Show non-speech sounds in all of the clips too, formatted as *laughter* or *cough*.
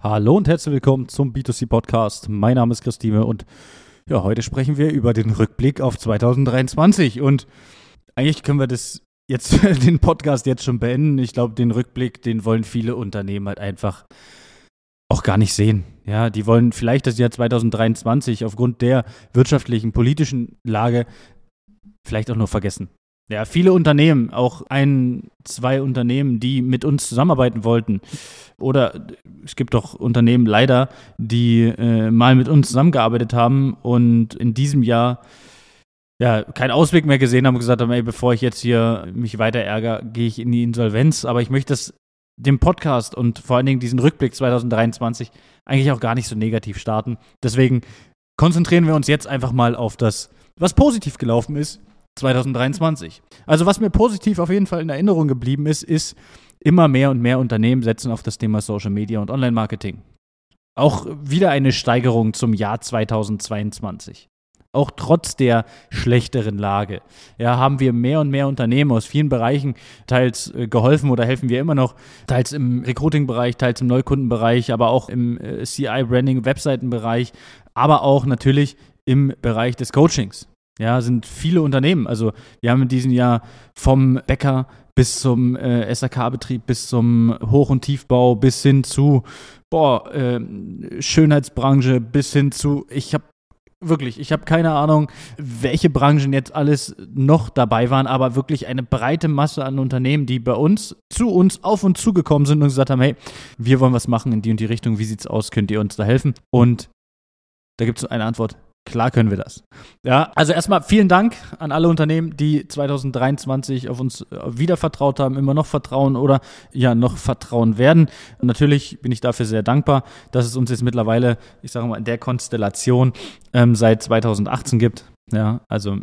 Hallo und herzlich willkommen zum B2C Podcast. Mein Name ist Christine und ja, heute sprechen wir über den Rückblick auf 2023 und eigentlich können wir das jetzt *laughs* den Podcast jetzt schon beenden. Ich glaube, den Rückblick, den wollen viele Unternehmen halt einfach auch gar nicht sehen. Ja, die wollen vielleicht das Jahr 2023 aufgrund der wirtschaftlichen, politischen Lage vielleicht auch nur vergessen. Ja, viele Unternehmen, auch ein, zwei Unternehmen, die mit uns zusammenarbeiten wollten. Oder es gibt auch Unternehmen leider, die äh, mal mit uns zusammengearbeitet haben und in diesem Jahr ja, keinen Ausweg mehr gesehen haben und gesagt haben, ey, bevor ich jetzt hier mich weiter ärgere, gehe ich in die Insolvenz. Aber ich möchte das dem Podcast und vor allen Dingen diesen Rückblick 2023 eigentlich auch gar nicht so negativ starten. Deswegen konzentrieren wir uns jetzt einfach mal auf das, was positiv gelaufen ist 2023. Also was mir positiv auf jeden Fall in Erinnerung geblieben ist, ist, immer mehr und mehr Unternehmen setzen auf das Thema Social Media und Online-Marketing. Auch wieder eine Steigerung zum Jahr 2022. Auch trotz der schlechteren Lage ja, haben wir mehr und mehr Unternehmen aus vielen Bereichen teils äh, geholfen oder helfen wir immer noch, teils im Recruiting-Bereich, teils im Neukundenbereich, aber auch im äh, CI-Branding, Webseitenbereich, aber auch natürlich im Bereich des Coachings. Ja, sind viele Unternehmen. Also wir haben in diesem Jahr vom Bäcker bis zum äh, SAK-Betrieb, bis zum Hoch- und Tiefbau, bis hin zu boah, äh, Schönheitsbranche, bis hin zu, ich habe wirklich, ich habe keine Ahnung, welche Branchen jetzt alles noch dabei waren, aber wirklich eine breite Masse an Unternehmen, die bei uns, zu uns auf und zugekommen sind und gesagt haben, hey, wir wollen was machen in die und die Richtung, wie sieht's aus, könnt ihr uns da helfen? Und da gibt es eine Antwort, Klar können wir das. Ja, also erstmal vielen Dank an alle Unternehmen, die 2023 auf uns äh, wieder vertraut haben, immer noch vertrauen oder ja noch vertrauen werden. Natürlich bin ich dafür sehr dankbar, dass es uns jetzt mittlerweile, ich sage mal, in der Konstellation ähm, seit 2018 gibt. Ja, also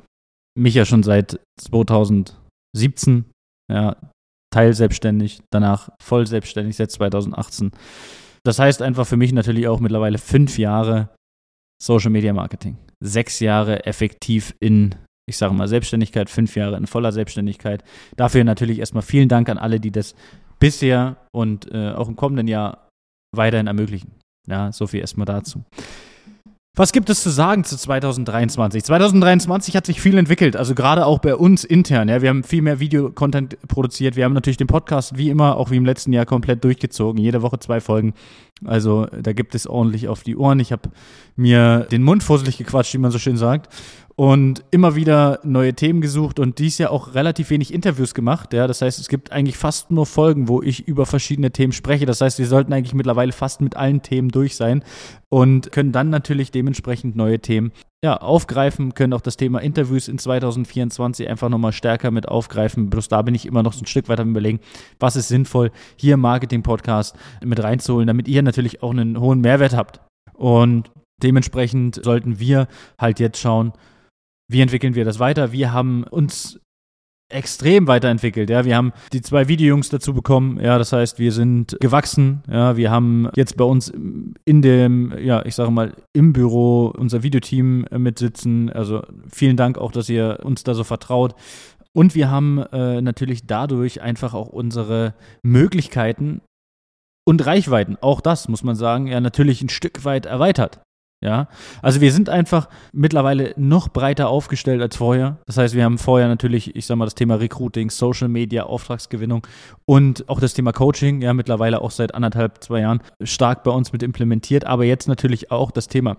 mich ja schon seit 2017, ja, teilselbstständig, danach voll selbstständig seit 2018. Das heißt einfach für mich natürlich auch mittlerweile fünf Jahre Social Media Marketing. Sechs Jahre effektiv in, ich sage mal, Selbstständigkeit, fünf Jahre in voller Selbstständigkeit. Dafür natürlich erstmal vielen Dank an alle, die das bisher und äh, auch im kommenden Jahr weiterhin ermöglichen. Ja, so viel erstmal dazu. Was gibt es zu sagen zu 2023? 2023 hat sich viel entwickelt, also gerade auch bei uns intern. Ja, wir haben viel mehr Videocontent produziert. Wir haben natürlich den Podcast wie immer, auch wie im letzten Jahr, komplett durchgezogen. Jede Woche zwei Folgen. Also da gibt es ordentlich auf die Ohren. Ich habe mir den Mund fusselig gequatscht, wie man so schön sagt und immer wieder neue Themen gesucht und dies ja auch relativ wenig Interviews gemacht. Ja, das heißt, es gibt eigentlich fast nur Folgen, wo ich über verschiedene Themen spreche. Das heißt, wir sollten eigentlich mittlerweile fast mit allen Themen durch sein und können dann natürlich dementsprechend neue Themen ja, aufgreifen, können auch das Thema Interviews in 2024 einfach nochmal stärker mit aufgreifen. Bloß da bin ich immer noch so ein Stück weiter am überlegen, was ist sinnvoll, hier Marketing-Podcast mit reinzuholen, damit ihr natürlich auch einen hohen Mehrwert habt. Und dementsprechend sollten wir halt jetzt schauen, wie entwickeln wir das weiter? Wir haben uns extrem weiterentwickelt. Ja, wir haben die zwei Videojungs dazu bekommen. Ja, das heißt, wir sind gewachsen. Ja, wir haben jetzt bei uns in dem, ja, ich sage mal, im Büro unser Videoteam mitsitzen. Also vielen Dank auch, dass ihr uns da so vertraut. Und wir haben äh, natürlich dadurch einfach auch unsere Möglichkeiten und Reichweiten, auch das muss man sagen, ja natürlich ein Stück weit erweitert. Ja, also wir sind einfach mittlerweile noch breiter aufgestellt als vorher. Das heißt, wir haben vorher natürlich, ich sag mal, das Thema Recruiting, Social Media, Auftragsgewinnung und auch das Thema Coaching, ja, mittlerweile auch seit anderthalb, zwei Jahren stark bei uns mit implementiert, aber jetzt natürlich auch das Thema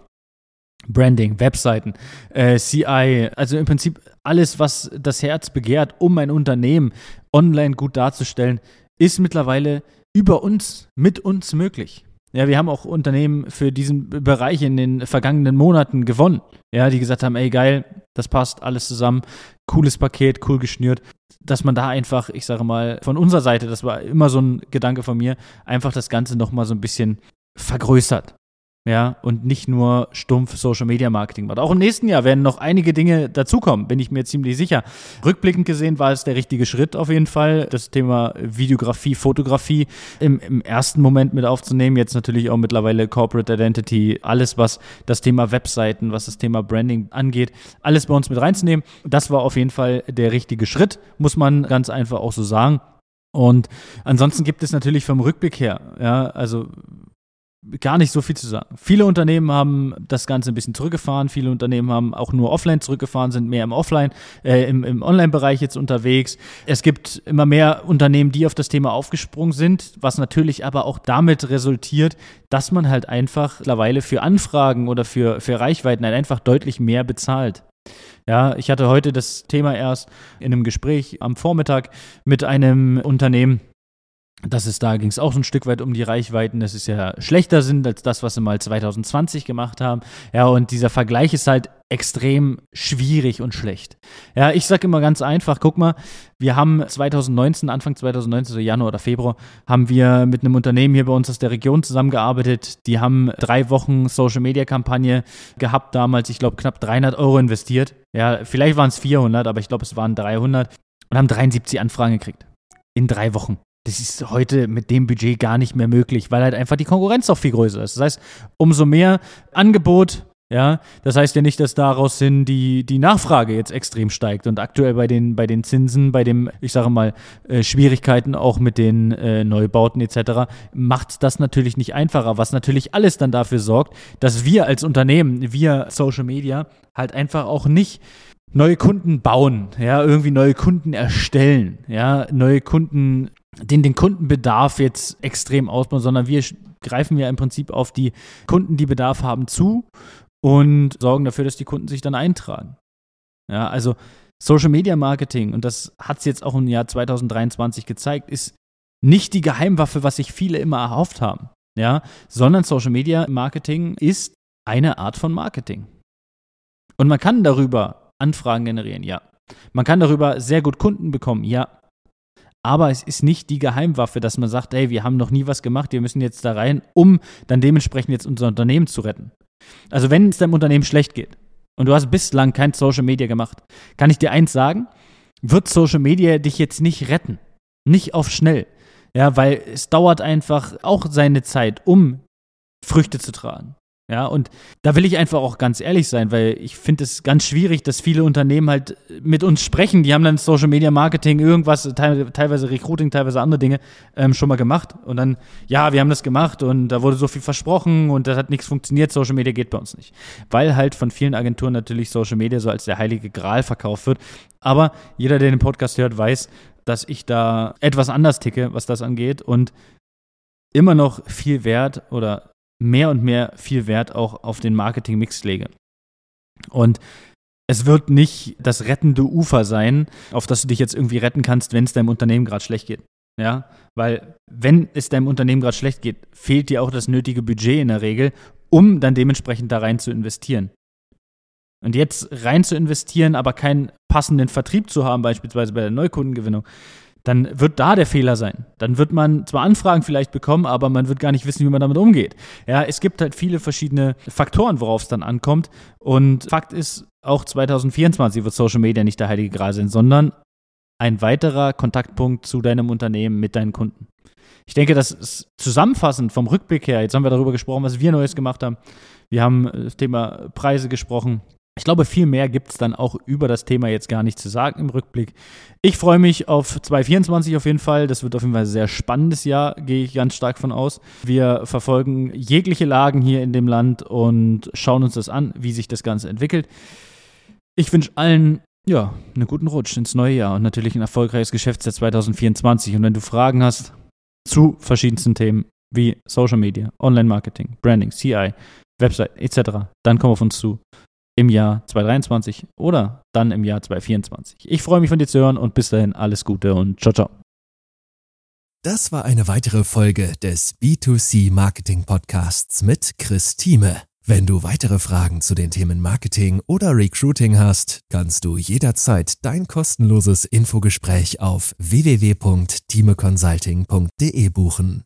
Branding, Webseiten, äh, CI, also im Prinzip alles, was das Herz begehrt, um ein Unternehmen online gut darzustellen, ist mittlerweile über uns, mit uns möglich. Ja, wir haben auch Unternehmen für diesen Bereich in den vergangenen Monaten gewonnen. Ja, die gesagt haben, ey geil, das passt alles zusammen, cooles Paket, cool geschnürt, dass man da einfach, ich sage mal, von unserer Seite, das war immer so ein Gedanke von mir, einfach das Ganze nochmal so ein bisschen vergrößert ja, und nicht nur stumpf Social Media Marketing macht. Auch im nächsten Jahr werden noch einige Dinge dazukommen, bin ich mir ziemlich sicher. Rückblickend gesehen war es der richtige Schritt auf jeden Fall, das Thema Videografie, Fotografie im, im ersten Moment mit aufzunehmen. Jetzt natürlich auch mittlerweile Corporate Identity, alles, was das Thema Webseiten, was das Thema Branding angeht, alles bei uns mit reinzunehmen. Das war auf jeden Fall der richtige Schritt, muss man ganz einfach auch so sagen. Und ansonsten gibt es natürlich vom Rückblick her, ja, also gar nicht so viel zu sagen. Viele Unternehmen haben das Ganze ein bisschen zurückgefahren, viele Unternehmen haben auch nur offline zurückgefahren, sind mehr im Offline, äh, im, im Online-Bereich jetzt unterwegs. Es gibt immer mehr Unternehmen, die auf das Thema aufgesprungen sind, was natürlich aber auch damit resultiert, dass man halt einfach mittlerweile für Anfragen oder für, für Reichweiten halt einfach deutlich mehr bezahlt. Ja, ich hatte heute das Thema erst in einem Gespräch am Vormittag mit einem Unternehmen, das ist, da ging es auch so ein Stück weit um die Reichweiten, dass es ja schlechter sind als das, was sie mal 2020 gemacht haben. Ja, und dieser Vergleich ist halt extrem schwierig und schlecht. Ja, ich sage immer ganz einfach, guck mal, wir haben 2019, Anfang 2019, so Januar oder Februar, haben wir mit einem Unternehmen hier bei uns aus der Region zusammengearbeitet. Die haben drei Wochen Social-Media-Kampagne gehabt damals, ich glaube knapp 300 Euro investiert. Ja, vielleicht waren es 400, aber ich glaube es waren 300 und haben 73 Anfragen gekriegt. In drei Wochen. Das ist heute mit dem Budget gar nicht mehr möglich, weil halt einfach die Konkurrenz auch viel größer ist. Das heißt, umso mehr Angebot, ja, das heißt ja nicht, dass daraus hin die, die Nachfrage jetzt extrem steigt. Und aktuell bei den, bei den Zinsen, bei dem, ich sage mal, äh, Schwierigkeiten auch mit den äh, Neubauten etc., macht das natürlich nicht einfacher, was natürlich alles dann dafür sorgt, dass wir als Unternehmen, wir Social Media, halt einfach auch nicht neue Kunden bauen, ja, irgendwie neue Kunden erstellen, ja, neue Kunden den, den Kundenbedarf jetzt extrem ausbauen, sondern wir greifen ja im Prinzip auf die Kunden, die Bedarf haben, zu und sorgen dafür, dass die Kunden sich dann eintragen. Ja, also Social Media Marketing, und das hat es jetzt auch im Jahr 2023 gezeigt, ist nicht die Geheimwaffe, was sich viele immer erhofft haben, ja, sondern Social Media Marketing ist eine Art von Marketing. Und man kann darüber Anfragen generieren, ja. Man kann darüber sehr gut Kunden bekommen, ja aber es ist nicht die Geheimwaffe, dass man sagt, ey, wir haben noch nie was gemacht, wir müssen jetzt da rein, um dann dementsprechend jetzt unser Unternehmen zu retten. Also wenn es deinem Unternehmen schlecht geht und du hast bislang kein Social Media gemacht, kann ich dir eins sagen, wird Social Media dich jetzt nicht retten. Nicht auf schnell. Ja, weil es dauert einfach auch seine Zeit, um Früchte zu tragen. Ja, und da will ich einfach auch ganz ehrlich sein, weil ich finde es ganz schwierig, dass viele Unternehmen halt mit uns sprechen. Die haben dann Social Media Marketing, irgendwas, teilweise Recruiting, teilweise andere Dinge ähm, schon mal gemacht. Und dann, ja, wir haben das gemacht und da wurde so viel versprochen und das hat nichts funktioniert. Social Media geht bei uns nicht. Weil halt von vielen Agenturen natürlich Social Media so als der heilige Gral verkauft wird. Aber jeder, der den Podcast hört, weiß, dass ich da etwas anders ticke, was das angeht und immer noch viel Wert oder mehr und mehr viel Wert auch auf den Marketing-Mix lege. Und es wird nicht das rettende Ufer sein, auf das du dich jetzt irgendwie retten kannst, wenn es deinem Unternehmen gerade schlecht geht. Ja, weil wenn es deinem Unternehmen gerade schlecht geht, fehlt dir auch das nötige Budget in der Regel, um dann dementsprechend da rein zu investieren. Und jetzt rein zu investieren, aber keinen passenden Vertrieb zu haben, beispielsweise bei der Neukundengewinnung, dann wird da der Fehler sein. Dann wird man zwar Anfragen vielleicht bekommen, aber man wird gar nicht wissen, wie man damit umgeht. Ja, es gibt halt viele verschiedene Faktoren, worauf es dann ankommt. Und Fakt ist, auch 2024 wird Social Media nicht der heilige Gral sein, sondern ein weiterer Kontaktpunkt zu deinem Unternehmen mit deinen Kunden. Ich denke, das ist zusammenfassend vom Rückblick her. Jetzt haben wir darüber gesprochen, was wir Neues gemacht haben. Wir haben das Thema Preise gesprochen. Ich glaube, viel mehr gibt es dann auch über das Thema jetzt gar nicht zu sagen im Rückblick. Ich freue mich auf 2024 auf jeden Fall. Das wird auf jeden Fall ein sehr spannendes Jahr, gehe ich ganz stark von aus. Wir verfolgen jegliche Lagen hier in dem Land und schauen uns das an, wie sich das Ganze entwickelt. Ich wünsche allen ja, einen guten Rutsch ins neue Jahr und natürlich ein erfolgreiches Geschäftsjahr 2024. Und wenn du Fragen hast zu verschiedensten Themen wie Social Media, Online-Marketing, Branding, CI, Website etc., dann komm auf uns zu im Jahr 2023 oder dann im Jahr 2024. Ich freue mich von dir zu hören und bis dahin alles Gute und ciao, ciao. Das war eine weitere Folge des B2C Marketing Podcasts mit Chris Thieme. Wenn du weitere Fragen zu den Themen Marketing oder Recruiting hast, kannst du jederzeit dein kostenloses Infogespräch auf www.timeconsulting.de buchen.